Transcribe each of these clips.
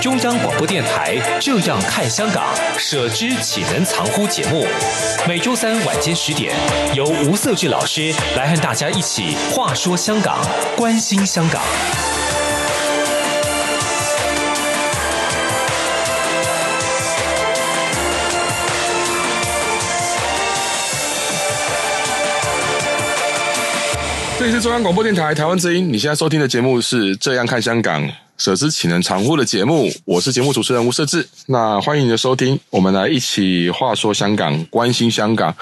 中央广播电台《这样看香港》，舍之岂能藏乎节目，每周三晚间十点，由吴瑟智老师来和大家一起话说香港，关心香港。这里是中央广播电台台湾之音，你现在收听的节目是《这样看香港》。舍之岂能常乎的节目，我是节目主持人吴瑟智。那欢迎你的收听，我们来一起话说香港，关心香港。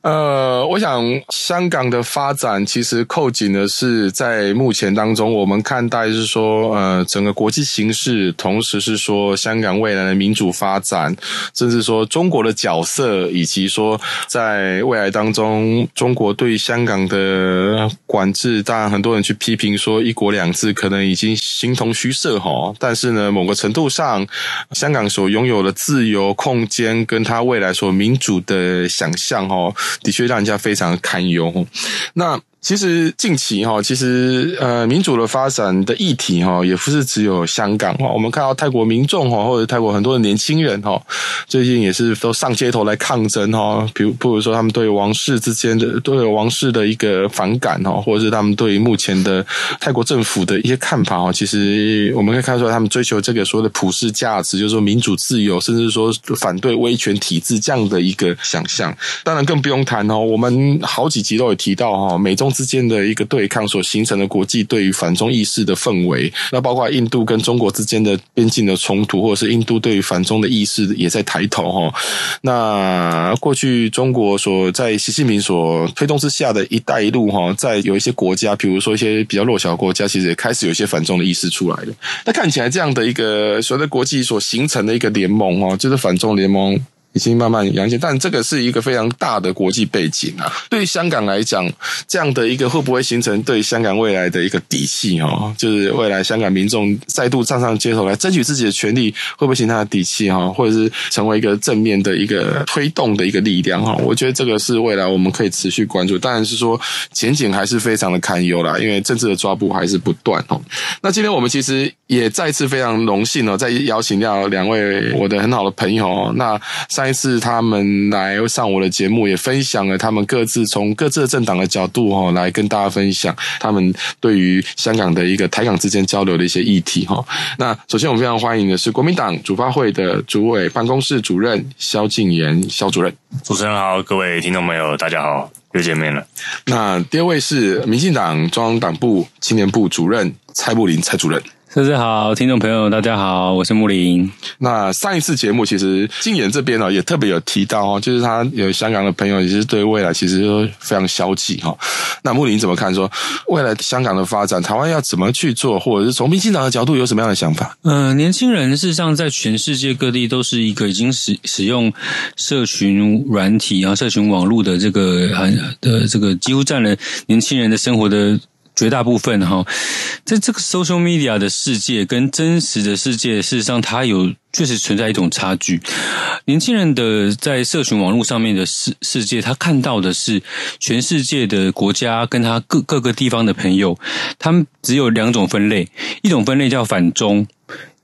呃，我想香港的发展其实扣紧的是在目前当中，我们看待是说，呃，整个国际形势，同时是说香港未来的民主发展，甚至说中国的角色，以及说在未来当中，中国对香港的管制，当然很多人去批评说一国两制可能已经形同虚设哈，但是呢，某个程度上，香港所拥有的自由空间，跟他未来所民主的想象哈，的确让人家非常堪忧。那。其实近期哈，其实呃民主的发展的议题哈，也不是只有香港哈。我们看到泰国民众哈，或者泰国很多的年轻人哈，最近也是都上街头来抗争哈。比如，比如说他们对王室之间的对王室的一个反感哈，或者是他们对目前的泰国政府的一些看法哈。其实我们可以看出来，他们追求这个所谓的普世价值，就是说民主自由，甚至说反对威权体制这样的一个想象。当然更不用谈哦，我们好几集都有提到哈，美中。之间的一个对抗所形成的国际对于反中意识的氛围，那包括印度跟中国之间的边境的冲突，或者是印度对于反中的意识也在抬头哈。那过去中国所在习近平所推动之下的一带一路哈，在有一些国家，比如说一些比较弱小的国家，其实也开始有一些反中的意识出来了。那看起来这样的一个所谓的国际所形成的一个联盟哦，就是反中联盟。已经慢慢扬起，但这个是一个非常大的国际背景啊。对于香港来讲，这样的一个会不会形成对香港未来的一个底气哦？就是未来香港民众再度站上街头来争取自己的权利，会不会形成他的底气哈？或者是成为一个正面的一个推动的一个力量哈？我觉得这个是未来我们可以持续关注。当然是说前景还是非常的堪忧啦，因为政治的抓捕还是不断哦。那今天我们其实也再次非常荣幸哦，再邀请到两位我的很好的朋友。那三。上一次他们来上我的节目，也分享了他们各自从各自的政党的角度哈，来跟大家分享他们对于香港的一个台港之间交流的一些议题哈。那首先我们非常欢迎的是国民党主发会的主委办公室主任萧敬言萧主任。主持人好，各位听众朋友大家好，又见面了。那第二位是民进党中央党部青年部主任蔡布林蔡主任。大家好，听众朋友，大家好，我是木林。那上一次节目，其实静言这边呢也特别有提到哦，就是他有香港的朋友，也是对未来其实都非常消极哈。那木林怎么看？说未来香港的发展，台湾要怎么去做，或者是从民进党的角度有什么样的想法？嗯、呃，年轻人事实上在全世界各地都是一个已经使使用社群软体啊、社群网络的这个很的这个几乎占了年轻人的生活的。绝大部分哈，在这个 social media 的世界跟真实的世界，事实上它有确实存在一种差距。年轻人的在社群网络上面的世世界，他看到的是全世界的国家跟他各各个地方的朋友，他们只有两种分类，一种分类叫反中，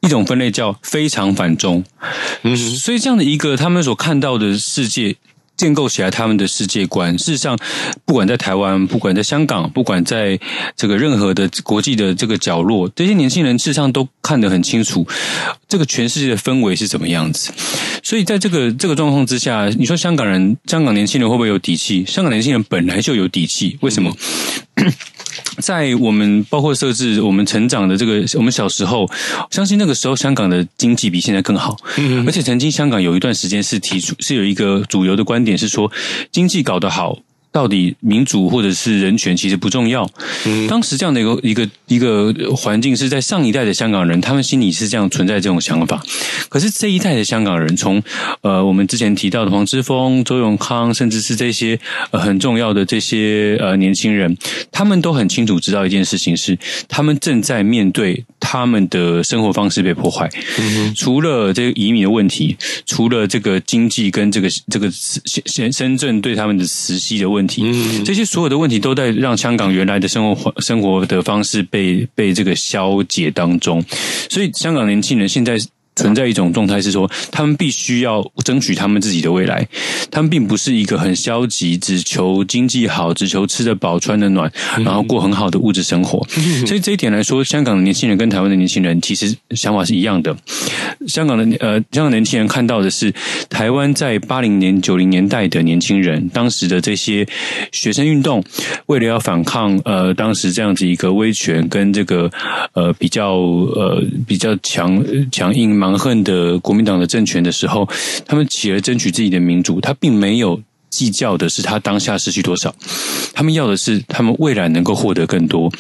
一种分类叫非常反中。嗯，所以这样的一个他们所看到的世界。建构起来他们的世界观。事实上，不管在台湾，不管在香港，不管在这个任何的国际的这个角落，这些年轻人事实上都看得很清楚，这个全世界的氛围是怎么样子。所以，在这个这个状况之下，你说香港人、香港年轻人会不会有底气？香港年轻人本来就有底气，为什么？嗯在我们包括设置我们成长的这个，我们小时候，相信那个时候香港的经济比现在更好，嗯，而且曾经香港有一段时间是提出是有一个主流的观点也是说，经济搞得好，到底民主或者是人权其实不重要。嗯，当时这样的一个一个一个环境是在上一代的香港人，他们心里是这样存在这种想法。可是这一代的香港人，从呃我们之前提到的黄之锋、周永康，甚至是这些呃很重要的这些呃年轻人，他们都很清楚知道一件事情是，他们正在面对他们的生活方式被破坏。嗯，除了这个移民的问题，除了这个经济跟这个这个深深圳对他们的磁吸的问题。问题，嗯，这些所有的问题都在让香港原来的生活生活的方式被被这个消解当中，所以香港年轻人现在。存在一种状态是说，他们必须要争取他们自己的未来。他们并不是一个很消极，只求经济好，只求吃得饱、穿得暖，然后过很好的物质生活。所以这一点来说，香港的年轻人跟台湾的年轻人其实想法是一样的。香港的呃，香港年轻人看到的是台湾在八零年、九零年代的年轻人，当时的这些学生运动，为了要反抗呃当时这样子一个威权跟这个呃比较呃比较强强硬嘛。蛮横的国民党的政权的时候，他们企而争取自己的民主，他并没有计较的是他当下失去多少，他们要的是他们未来能够获得更多。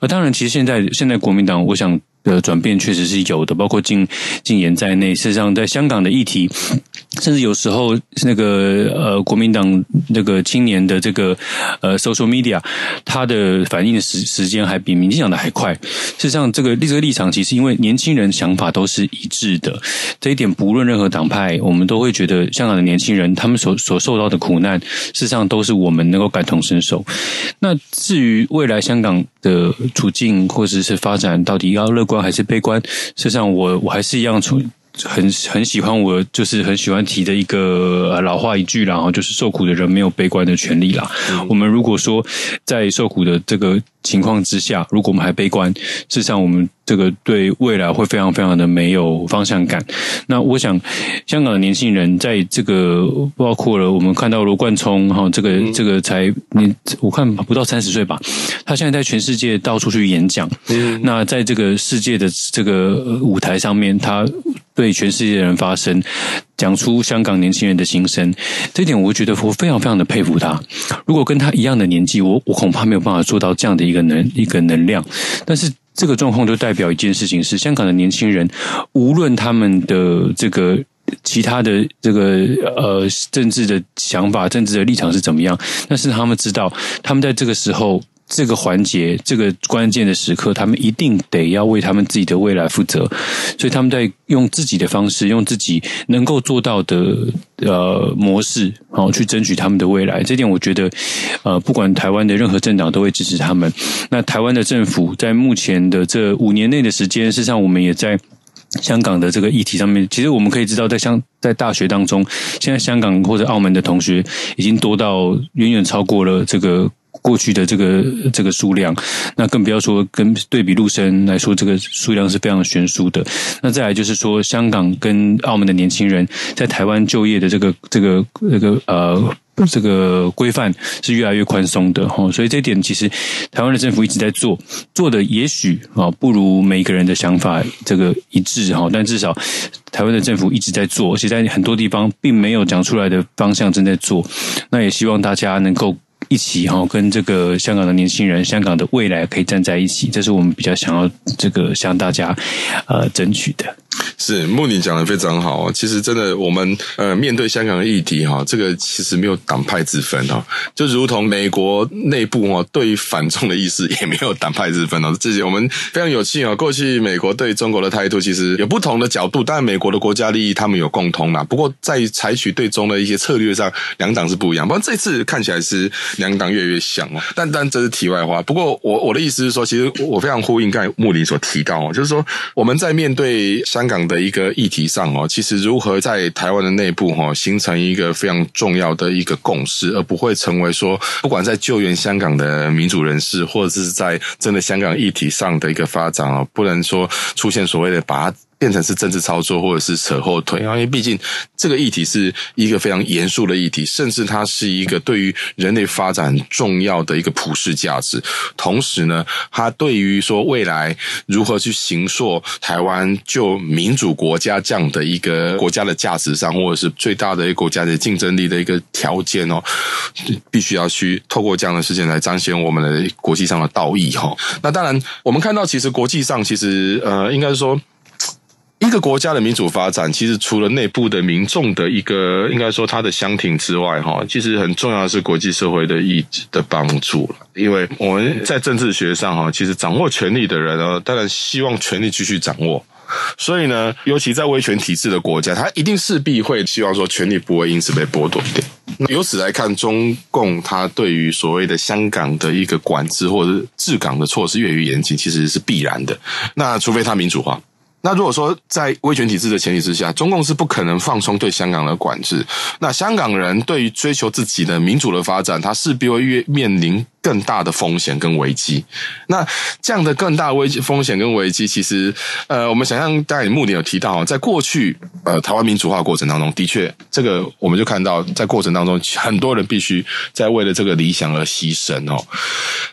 而当然，其实现在现在国民党，我想的转变确实是有的，包括禁禁言在内。事实上，在香港的议题。甚至有时候，那个呃，国民党那个青年的这个呃，social media，他的反应的时时间还比民进党的还快。事实上，这个立这个立场其实因为年轻人想法都是一致的，这一点不论任何党派，我们都会觉得香港的年轻人他们所所受到的苦难，事实上都是我们能够感同身受。那至于未来香港的处境或者是发展，到底要乐观还是悲观？事实上我，我我还是一样从。很很喜欢我，就是很喜欢提的一个老话一句啦，就是受苦的人没有悲观的权利啦。嗯、我们如果说在受苦的这个情况之下，如果我们还悲观，事实上我们这个对未来会非常非常的没有方向感。那我想，香港的年轻人在这个包括了我们看到罗冠聪哈，这个、嗯、这个才你我看不到三十岁吧，他现在在全世界到处去演讲。嗯，那在这个世界的这个舞台上面，他。对全世界的人发声，讲出香港年轻人的心声，这点我觉得我非常非常的佩服他。如果跟他一样的年纪，我我恐怕没有办法做到这样的一个能一个能量。但是这个状况就代表一件事情是：香港的年轻人，无论他们的这个其他的这个呃政治的想法、政治的立场是怎么样，但是他们知道，他们在这个时候。这个环节，这个关键的时刻，他们一定得要为他们自己的未来负责，所以他们在用自己的方式，用自己能够做到的呃模式，好去争取他们的未来。这点我觉得，呃，不管台湾的任何政党都会支持他们。那台湾的政府在目前的这五年内的时间，事实上我们也在香港的这个议题上面，其实我们可以知道，在香在大学当中，现在香港或者澳门的同学已经多到远远超过了这个。过去的这个这个数量，那更不要说跟对比陆生来说，这个数量是非常悬殊的。那再来就是说，香港跟澳门的年轻人在台湾就业的这个这个这个呃这个规范是越来越宽松的哈。所以这一点其实台湾的政府一直在做，做的也许啊不如每一个人的想法这个一致哈，但至少台湾的政府一直在做，而且在很多地方并没有讲出来的方向正在做。那也希望大家能够。一起哈，跟这个香港的年轻人，香港的未来可以站在一起，这是我们比较想要这个向大家呃争取的。是穆尼讲的非常好，其实真的，我们呃面对香港的议题哈，这个其实没有党派之分哦，就如同美国内部哈，对反中的意识也没有党派之分哦。这些我们非常有幸啊，过去美国对中国的态度其实有不同的角度，当然美国的国家利益他们有共通啦，不过在采取对中的一些策略上，两党是不一样。不过这次看起来是两党越来越像哦。但但这是题外话。不过我我的意思是说，其实我非常呼应刚才慕宁所提到哦，就是说我们在面对香港的一个议题上哦，其实如何在台湾的内部哈形成一个非常重要的一个共识，而不会成为说不管在救援香港的民主人士，或者是在真的香港议题上的一个发展哦，不能说出现所谓的把变成是政治操作，或者是扯后腿，因为毕竟这个议题是一个非常严肃的议题，甚至它是一个对于人类发展重要的一个普世价值。同时呢，它对于说未来如何去形塑台湾就民主国家这样的一个国家的价值上，或者是最大的一个国家的竞争力的一个条件哦，必须要去透过这样的事件来彰显我们的国际上的道义哈。那当然，我们看到其实国际上其实呃，应该是说。一个国家的民主发展，其实除了内部的民众的一个，应该说他的相挺之外，哈，其实很重要的是国际社会的意志的帮助。因为我们在政治学上，哈，其实掌握权力的人呢，当然希望权力继续掌握。所以呢，尤其在威权体制的国家，他一定势必会希望说权力不会因此被剥夺掉。那由此来看，中共他对于所谓的香港的一个管制或者治港的措施越来越严谨，其实是必然的。那除非他民主化。那如果说在威权体制的前提之下，中共是不可能放松对香港的管制。那香港人对于追求自己的民主的发展，他势必会越面临更大的风险跟危机。那这样的更大危机风险跟危机，其实呃，我们想象刚才你目的有提到，在过去呃台湾民主化过程当中，的确这个我们就看到在过程当中，很多人必须在为了这个理想而牺牲哦。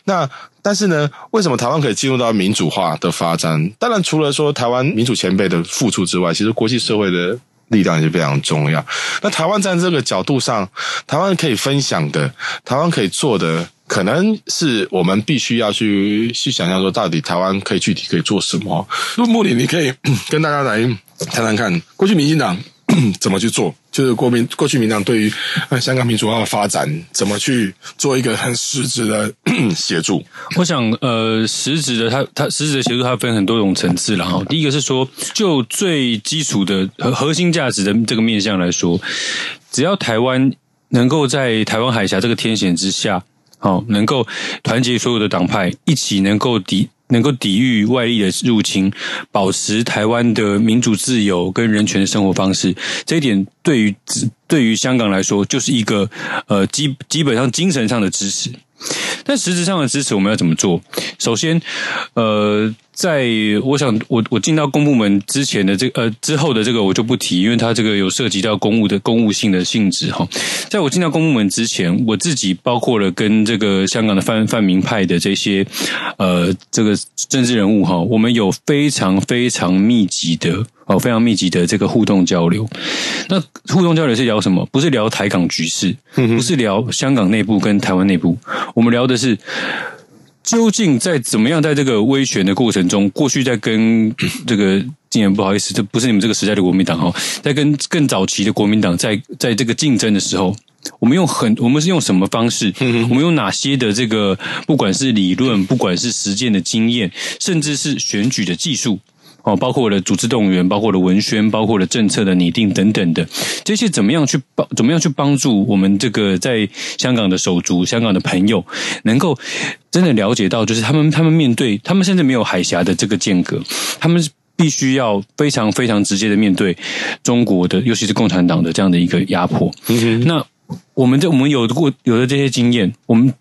那但是呢，为什么台湾可以进入到民主化的发展？当然，除了说台湾民主前辈的付出之外，其实国际社会的力量也是非常重要。那台湾在这个角度上，台湾可以分享的，台湾可以做的，可能是我们必须要去去想象说，到底台湾可以具体可以做什么？陆慕里，你可以 跟大家来谈谈看，过去民进党。怎么去做？就是国民过去民党对于香港民主化的发展，怎么去做一个很实质的 协助？我想，呃，实质的，它它实质的协助，它分很多种层次了哈。第一个是说，就最基础的核核心价值的这个面向来说，只要台湾能够在台湾海峡这个天险之下，好，能够团结所有的党派，一起能够抵。能够抵御外力的入侵，保持台湾的民主自由跟人权的生活方式，这一点对于对于香港来说，就是一个呃基基本上精神上的支持。但实质上的支持，我们要怎么做？首先，呃。在我想，我我进到公部门之前的这个、呃之后的这个我就不提，因为它这个有涉及到公务的公务性的性质哈。在我进到公部门之前，我自己包括了跟这个香港的泛泛民派的这些呃这个政治人物哈，我们有非常非常密集的哦非常密集的这个互动交流。那互动交流是聊什么？不是聊台港局势，不是聊香港内部跟台湾内部，我们聊的是。究竟在怎么样，在这个威权的过程中，过去在跟 这个今年不好意思，这不是你们这个时代的国民党哦，在跟更早期的国民党在在这个竞争的时候，我们用很我们是用什么方式？我们用哪些的这个不管是理论，不管是实践的经验，甚至是选举的技术。哦，包括了组织动员，包括了文宣，包括了政策的拟定等等的这些，怎么样去帮？怎么样去帮助我们这个在香港的手足、香港的朋友，能够真的了解到，就是他们他们面对他们甚至没有海峡的这个间隔，他们必须要非常非常直接的面对中国的，尤其是共产党的这样的一个压迫。嗯，那我们这我们有过有了这些经验，我们。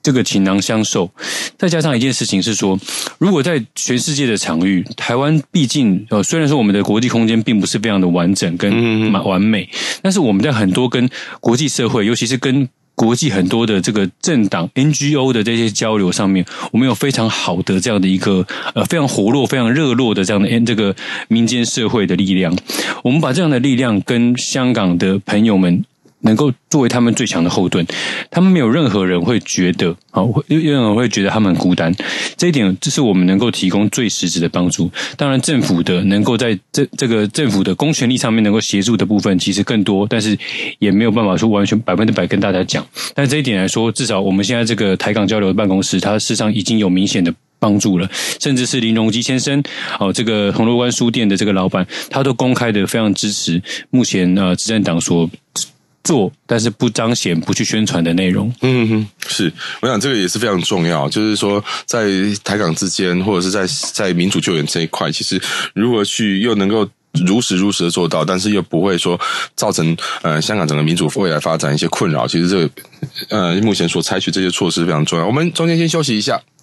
这个倾囊相授，再加上一件事情是说，如果在全世界的场域，台湾毕竟呃，虽然说我们的国际空间并不是非常的完整跟完美，但是我们在很多跟国际社会，尤其是跟国际很多的这个政党 NGO 的这些交流上面，我们有非常好的这样的一个呃非常活络、非常热络的这样的 N 这个民间社会的力量，我们把这样的力量跟香港的朋友们。能够作为他们最强的后盾，他们没有任何人会觉得啊，会有有人会觉得他们很孤单。这一点，这是我们能够提供最实质的帮助。当然，政府的能够在这这个政府的公权力上面能够协助的部分，其实更多，但是也没有办法说完全百分之百跟大家讲。但这一点来说，至少我们现在这个台港交流的办公室，它事实上已经有明显的帮助了。甚至是林荣基先生，哦，这个铜锣湾书店的这个老板，他都公开的非常支持目前呃执政党所。做，但是不彰显、不去宣传的内容。嗯哼，是，我想这个也是非常重要。就是说，在台港之间，或者是在在民主救援这一块，其实如何去又能够如实如实的做到，但是又不会说造成呃香港整个民主未来发展一些困扰。其实这个呃目前所采取这些措施非常重要。我们中间先休息一下，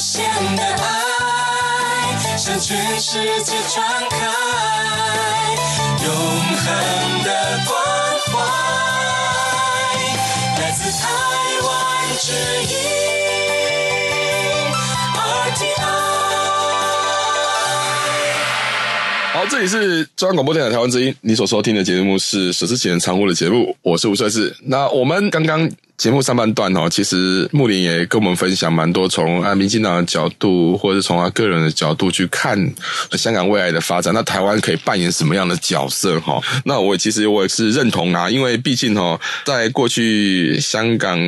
限的爱向全世界传开，永恒的关怀来自台湾之音 RTI。好，这里是中央广播电台台湾之音，你所收听的节目是《舍之前常务》的节目，我是吴帅志。那我们刚刚。节目上半段哦，其实木林也跟我们分享蛮多从啊民进党的角度，或者是从他个人的角度去看香港未来的发展。那台湾可以扮演什么样的角色？哈，那我其实我也是认同啊，因为毕竟哈，在过去香港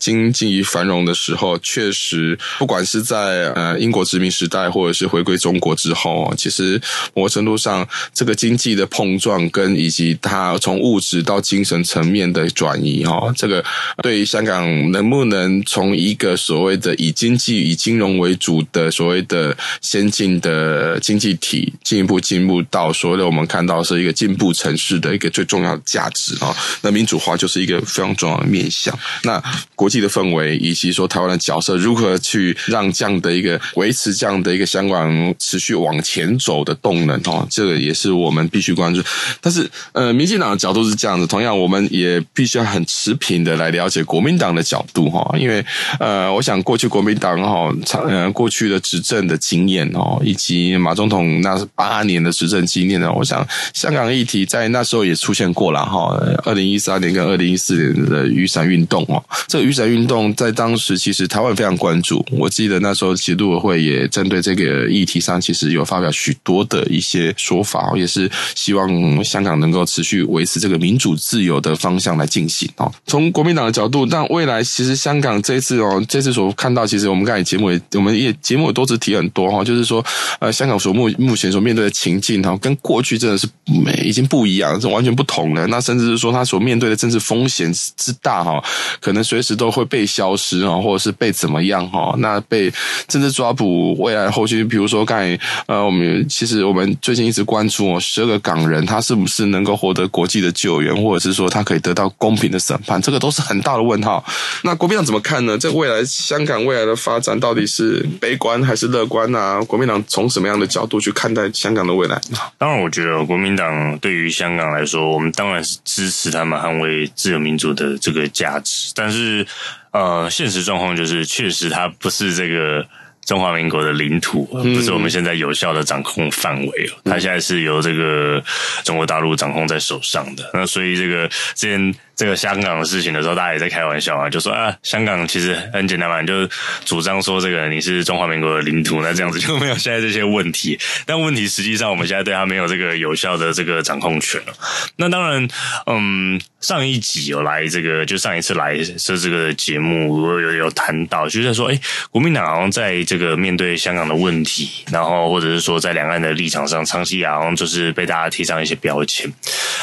经济繁荣的时候，确实不管是在呃英国殖民时代，或者是回归中国之后，其实某程度上这个经济的碰撞，跟以及它从物质到精神层面的转移，哈，这个。对于香港能不能从一个所谓的以经济、以金融为主的所谓的先进的经济体，进一步进步到所谓的我们看到是一个进步城市的一个最重要的价值啊，那民主化就是一个非常重要的面向。那国际的氛围以及说台湾的角色，如何去让这样的一个维持这样的一个香港持续往前走的动能哦，这个也是我们必须关注。但是呃，民进党的角度是这样子，同样我们也必须要很持平的来了解。国民党的角度哈，因为呃，我想过去国民党哈，呃过去的执政的经验哦，以及马总统那八年的执政经验呢，我想香港议题在那时候也出现过了哈。二零一三年跟二零一四年的雨伞运动哦，这个雨伞运动在当时其实台湾非常关注，我记得那时候其实陆委会也针对这个议题上，其实有发表许多的一些说法，也是希望香港能够持续维持这个民主自由的方向来进行哦。从国民党的角度，但未来其实香港这次哦，这次所看到，其实我们刚才节目也，我们也节目也多次提很多哈，就是说，呃，香港所目目前所面对的情境哈，跟过去真的是没已经不一样，是完全不同的。那甚至是说，他所面对的政治风险之大哈，可能随时都会被消失啊，或者是被怎么样哈？那被政治抓捕，未来后续，比如说刚才呃，我们其实我们最近一直关注哦，十二个港人他是不是能够获得国际的救援，或者是说他可以得到公平的审判，这个都是很大的问号。那国民党怎么看呢？这未来香港未来的发展到底是悲观还是乐观啊？国民党从什么样的角度去看待香港的未来？当然，我觉得国民党对于香港来说，我们当然是支持他们捍卫自由民主的这个价值。但是，呃，现实状况就是，确实它不是这个。中华民国的领土不是我们现在有效的掌控范围，它现在是由这个中国大陆掌控在手上的。那所以这个之前这个香港的事情的时候，大家也在开玩笑啊，就说啊，香港其实很简单嘛，就主张说这个你是中华民国的领土，那这样子就没有现在这些问题。但问题实际上，我们现在对他没有这个有效的这个掌控权了。那当然，嗯，上一集有来这个，就上一次来设这个节目，我有有谈到，就是在说，哎，国民党好像在这个。面对香港的问题，然后或者是说在两岸的立场上，长期好像就是被大家贴上一些标签。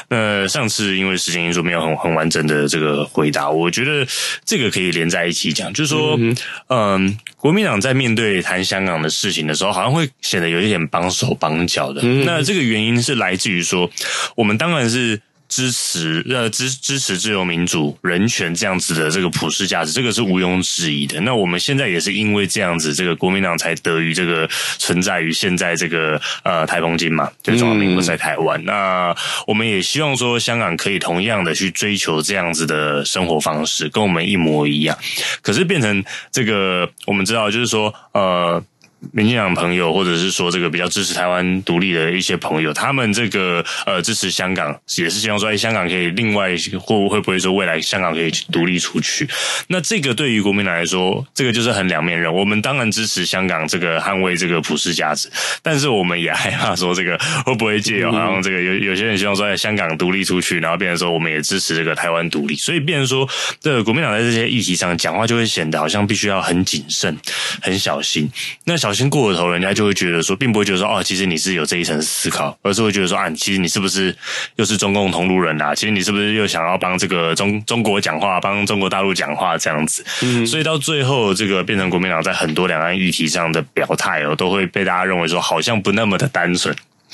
那上次因为时间因素没有很很完整的这个回答，我觉得这个可以连在一起讲，就是说，嗯，嗯，国民党在面对谈香港的事情的时候，好像会显得有一点绑手绑脚的。嗯。那这个原因是来自于说，我们当然是。支持呃支支持自由民主人权这样子的这个普世价值，这个是毋庸置疑的。那我们现在也是因为这样子，这个国民党才得于这个存在于现在这个呃台风金嘛，就中华民国在台湾。嗯。那我们也希望说香港可以同样的去追求这样子的生活方式，跟我们一模一样。可是变成这个我们知道，就是说呃。民进党朋友，或者是说这个比较支持台湾独立的一些朋友，他们这个呃支持香港，也是希望说，哎，香港可以另外会会不会说未来香港可以独立出去？那这个对于国民党来说，这个就是很两面刃。我们当然支持香港这个捍卫这个普世价值，但是我们也害怕说这个会不会借由好像这个有有些人希望说，在香港独立出去，然后变成说我们也支持这个台湾独立，所以变成说，这个国民党在这些议题上讲话就会显得好像必须要很谨慎、很小心。那小心过了头，人家就会觉得说，并不会觉得说，哦，其实你是有这一层思考，而是会觉得说，啊，其实你是不是又是中共同路人啊？其实你是不是又想要帮这个中中国讲话，帮中国大陆讲话这样子？嗯，所以到最后，这个变成国民党在很多两岸议题上的表态哦，都会被大家认为说，好像不那么的单纯。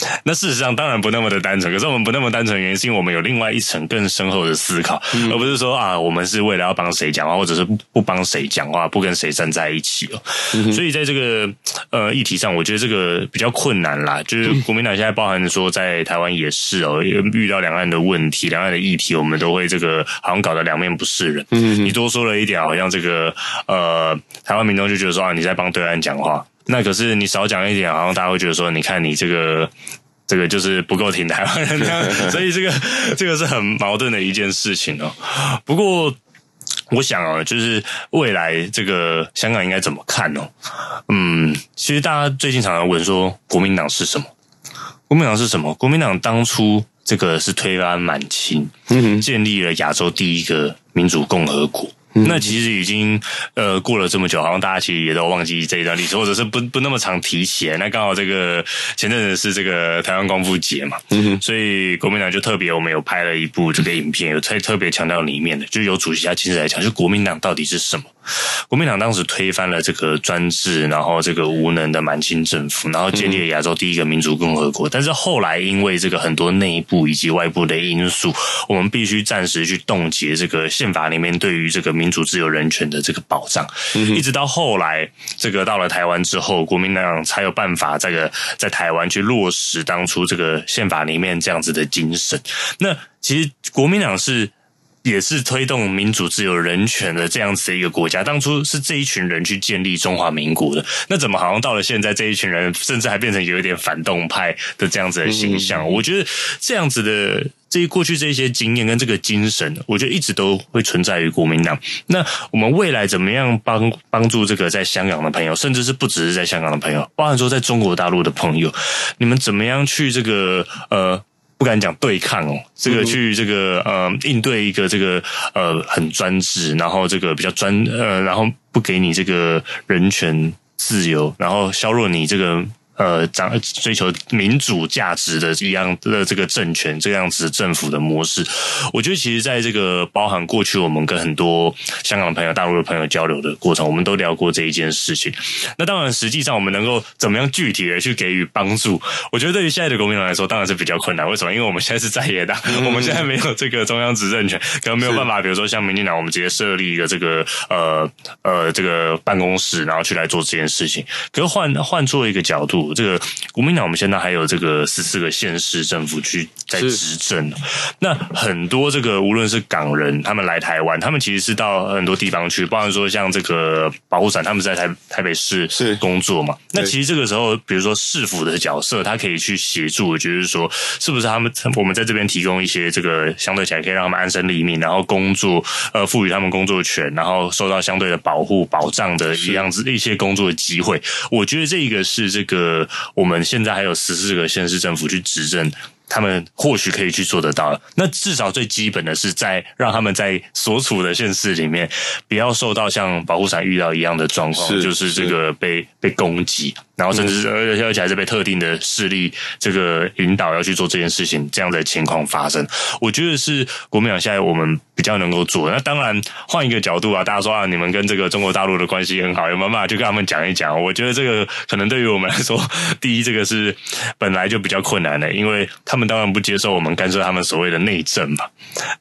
那事实上当然不那么的单纯，可是我们不那么单纯的原因是因为我们有另外一层更深厚的思考，嗯、而不是说啊，我们是为了要帮谁讲话，或者是不帮谁讲话，不跟谁站在一起哦。嗯、所以在这个呃议题上，我觉得这个比较困难啦。就是国民党现在包含说在台湾也是哦，遇到两岸的问题、两岸的议题，我们都会这个好像搞得两面不是人。嗯，你多说了一点，好像这个呃台湾民众就觉得说啊，你在帮对岸讲话。那可是你少讲一点，好像大家会觉得说，你看你这个这个就是不够挺台湾人这样，所以这个 这个是很矛盾的一件事情哦。不过我想啊，就是未来这个香港应该怎么看哦？嗯，其实大家最近常常问说，国民党是什么？国民党是什么？国民党当初这个是推翻满清，嗯建立了亚洲第一个民主共和国。那其实已经呃过了这么久，好像大家其实也都忘记这一段历史，或者是不不那么常提起。那刚好这个前阵子是这个台湾光复节嘛，嗯哼，所以国民党就特别我们有拍了一部这个影片，有特特别强调里面的，就由主席他亲自来讲，就国民党到底是什么？国民党当时推翻了这个专制，然后这个无能的满清政府，然后建立了亚洲第一个民主共和国。但是后来因为这个很多内部以及外部的因素，我们必须暂时去冻结这个宪法里面对于这个民主自由人权的这个保障。一直到后来这个到了台湾之后，国民党才有办法这个在台湾去落实当初这个宪法里面这样子的精神。那其实国民党是。也是推动民主、自由、人权的这样子的一个国家。当初是这一群人去建立中华民国的，那怎么好像到了现在，这一群人甚至还变成有一点反动派的这样子的形象？我觉得这样子的这一过去这些经验跟这个精神，我觉得一直都会存在于国民党。那我们未来怎么样帮帮助这个在香港的朋友，甚至是不只是在香港的朋友，包含说在中国大陆的朋友，你们怎么样去这个呃？不敢讲对抗哦，这个去这个呃应对一个这个呃很专制，然后这个比较专呃，然后不给你这个人权自由，然后削弱你这个。呃，长追求民主价值的一样的这个政权，这样子政府的模式，我觉得其实在这个包含过去我们跟很多香港的朋友、大陆的朋友交流的过程，我们都聊过这一件事情。那当然，实际上我们能够怎么样具体的去给予帮助，我觉得对于现在的国民党来说，当然是比较困难。为什么？因为我们现在是在野党，嗯、我们现在没有这个中央执政权，可能没有办法，比如说像民进党，我们直接设立一个这个呃呃这个办公室，然后去来做这件事情。可是换换做一个角度。这个国民党，我们现在还有这个十四个县市政府去在执政。那很多这个无论是港人，他们来台湾，他们其实是到很多地方去，包含说像这个保护伞，他们在台台北市是工作嘛。那其实这个时候，比如说市府的角色，他可以去协助，就是说，是不是他们我们在这边提供一些这个相对起来可以让他们安身立命，然后工作呃赋予他们工作权，然后受到相对的保护保障的一样子一些工作的机会。我觉得这个是这个。我们现在还有十四个县市政府去执政，他们或许可以去做得到。那至少最基本的是，在让他们在所处的县市里面，不要受到像保护伞遇到一样的状况，就是这个被被攻击。然后甚至而且而且还是被特定的势力这个引导要去做这件事情，这样的情况发生，我觉得是国民党现在我们比较能够做。那当然换一个角度啊，大家说啊，你们跟这个中国大陆的关系很好，有没有办法去跟他们讲一讲？我觉得这个可能对于我们来说，第一这个是本来就比较困难的，因为他们当然不接受我们干涉他们所谓的内政嘛。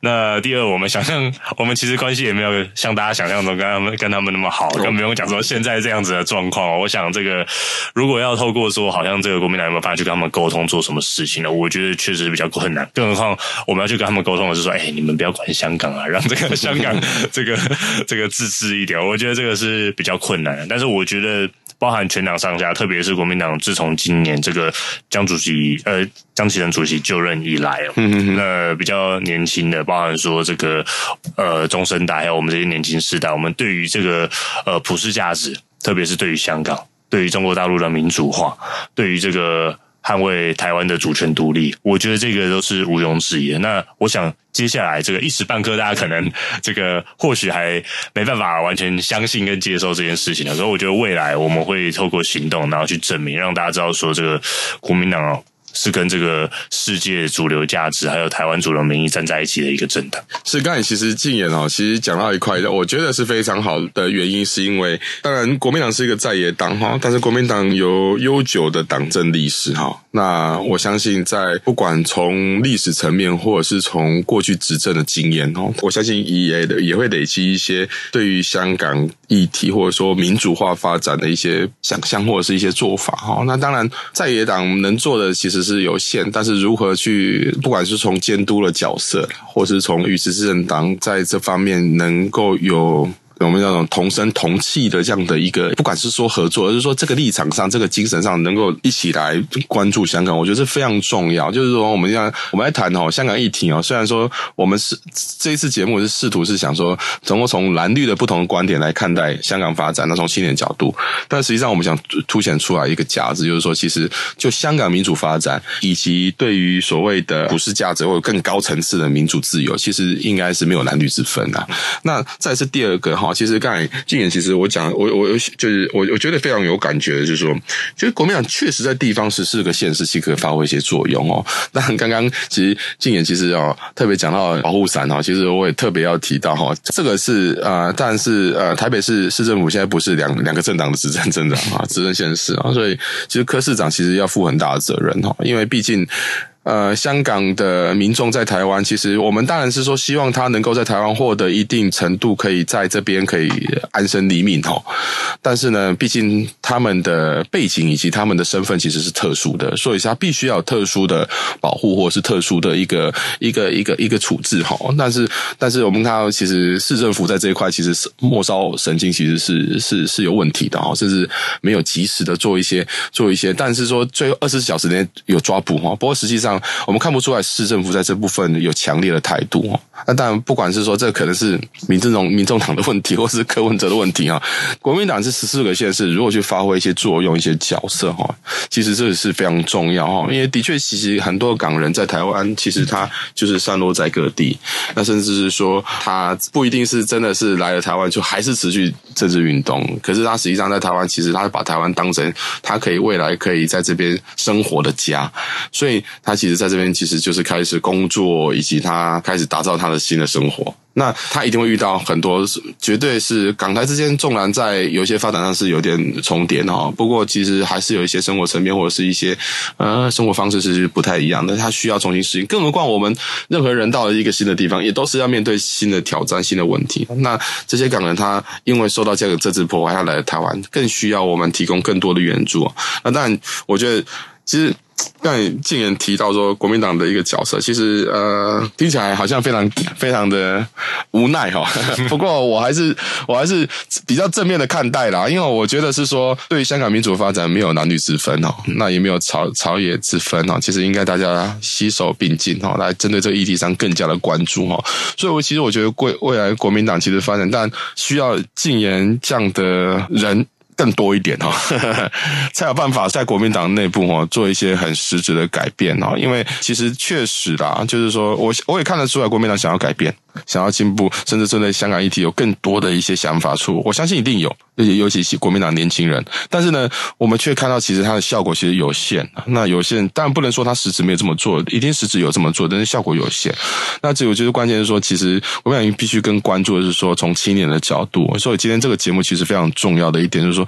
那第二，我们想象我们其实关系也没有像大家想象中跟他们跟他们那么好，更不用讲说现在这样子的状况。我想这个。如果要透过说，好像这个国民党有没有办法去跟他们沟通做什么事情呢？我觉得确实比较困难。更何况我们要去跟他们沟通的是说，哎，你们不要管香港啊，让这个 香港这个 这个自治一点。我觉得这个是比较困难的。但是我觉得包含全党上下，特别是国民党自从今年这个江主席呃江启臣主席就任以来哦，嗯嗯那比较年轻的，包含说这个呃中生代还有我们这些年轻世代，我们对于这个呃普世价值，特别是对于香港，对于中国大陆的民主化，对于这个。捍卫台湾的主权独立，我觉得这个都是毋庸置疑的。那我想接下来这个一时半刻，大家可能这个或许还没办法完全相信跟接受这件事情的时候，我觉得未来我们会透过行动，然后去证明，让大家知道说这个国民党。是跟这个世界主流价值，还有台湾主流民意站在一起的一个政党。是刚才其实禁言哦，其实讲到一块，我觉得是非常好的原因，是因为当然国民党是一个在野党哈，但是国民党有悠久的党政历史哈。那我相信在不管从历史层面，或者是从过去执政的经验哦，我相信 E A 的也会累积一些对于香港议题或者说民主化发展的一些想象，或者是一些做法哈。那当然在野党能做的其实。是有限，但是如何去，不管是从监督的角色，或是从与执政党在这方面能够有。我们那种同声同气的这样的一个，不管是说合作，而是说这个立场上、这个精神上，能够一起来关注香港，我觉得是非常重要。就是说，我们要我们来谈哦，香港议题哦。虽然说我们是这一次节目是试图是想说，能够从蓝绿的不同的观点来看待香港发展，那从青年角度，但实际上我们想凸显出来一个价值，就是说，其实就香港民主发展，以及对于所谓的普世价值或者更高层次的民主自由，其实应该是没有蓝绿之分的。那再是第二个哈。其实刚才静言，其实我讲，我我就是我我觉得非常有感觉的，就是说，其实国民党确实在地方十四个县市其实可以发挥一些作用哦。但刚刚其实静言其实哦特别讲到保护伞哈，其实我也特别要提到哈，这个是呃，但是呃，台北市市政府现在不是两两个政党的执政政党啊，执政县市啊，所以其实柯市长其实要负很大的责任哈，因为毕竟。呃，香港的民众在台湾，其实我们当然是说希望他能够在台湾获得一定程度，可以在这边可以安身立命哦。但是呢，毕竟他们的背景以及他们的身份其实是特殊的，所以他必须要有特殊的保护或者是特殊的一个一个一个一个处置哈。但是，但是我们看到，其实市政府在这一块其实是末梢神经其实是是是有问题的哈，甚至没有及时的做一些做一些。但是说最后二十四小时内有抓捕哈，不过实际上。我们看不出来市政府在这部分有强烈的态度哦。那当然，不管是说这可能是民政党、民众党的问题，或是柯文哲的问题啊。国民党是十四个县市，如果去发挥一些作用、一些角色哈，其实这也是非常重要哈。因为的确，其实很多港人在台湾，其实他就是散落在各地。那甚至是说，他不一定是真的是来了台湾就还是持续政治运动。可是他实际上在台湾，其实他把台湾当成他可以未来可以在这边生活的家，所以他。其实在这边，其实就是开始工作，以及他开始打造他的新的生活。那他一定会遇到很多，绝对是港台之间，纵然在有些发展上是有点重叠哈。不过，其实还是有一些生活层面或者是一些呃生活方式是不太一样的。他需要重新适应。更何况，我们任何人到了一个新的地方，也都是要面对新的挑战、新的问题。那这些港人，他因为受到这个政治破坏，他来了台湾，更需要我们提供更多的援助。那当然，我觉得其实。刚才敬言提到说国民党的一个角色，其实呃听起来好像非常非常的无奈哈。不过我还是我还是比较正面的看待啦，因为我觉得是说对于香港民主发展没有男女之分哦，那也没有朝朝野之分哦。其实应该大家携手并进哈，来针对这个议题上更加的关注哈。所以，我其实我觉得未未来国民党其实发展，但需要敬言这样的人。更多一点哈，才有办法在国民党内部哦做一些很实质的改变哦。因为其实确实啦，就是说我我也看得出来，国民党想要改变。想要进步，甚至针对香港议题有更多的一些想法出，我相信一定有，而且尤其是国民党年轻人。但是呢，我们却看到其实它的效果其实有限。那有限，当然不能说它实质没有这么做，一定实质有这么做，但是效果有限。那这我觉得关键是说，其实国民党必须更关注的是说，从青年的角度。所以今天这个节目其实非常重要的一点就是说，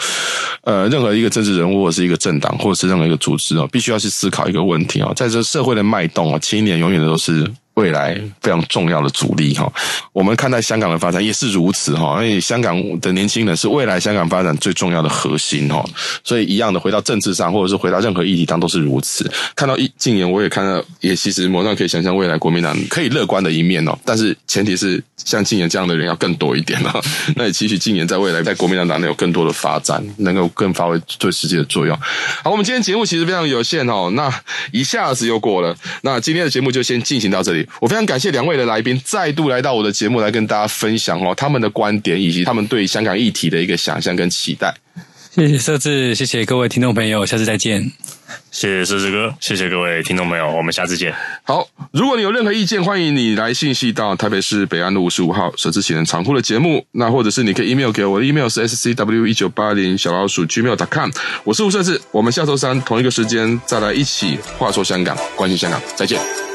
呃，任何一个政治人物或者是一个政党或者是任何一个组织哦，必须要去思考一个问题哦，在这社会的脉动啊，青年永远都是。未来非常重要的阻力哈。我们看待香港的发展也是如此哈，因为香港的年轻人是未来香港发展最重要的核心哈。所以一样的，回到政治上，或者是回到任何议题上，都是如此。看到一近年，我也看到，也其实某种可以想象未来国民党可以乐观的一面哦。但是前提是像近年这样的人要更多一点了。那也期许近年在未来在国民党党内有更多的发展，能够更发挥最实际的作用。好，我们今天节目其实非常有限哦，那一下子又过了。那今天的节目就先进行到这里。我非常感谢两位的来宾再度来到我的节目来跟大家分享哦他们的观点以及他们对香港议题的一个想象跟期待。谢谢设置，谢谢各位听众朋友，下次再见。谢谢设置哥，谢谢各位听众朋友，我们下次见。好，如果你有任何意见，欢迎你来信息到台北市北安路五十五号舍之启人仓库的节目，那或者是你可以 email 给我的 email 是 scw 一九八零小老鼠 gmail.com，我是吴设置，我们下周三同一个时间再来一起话说香港，关心香港，再见。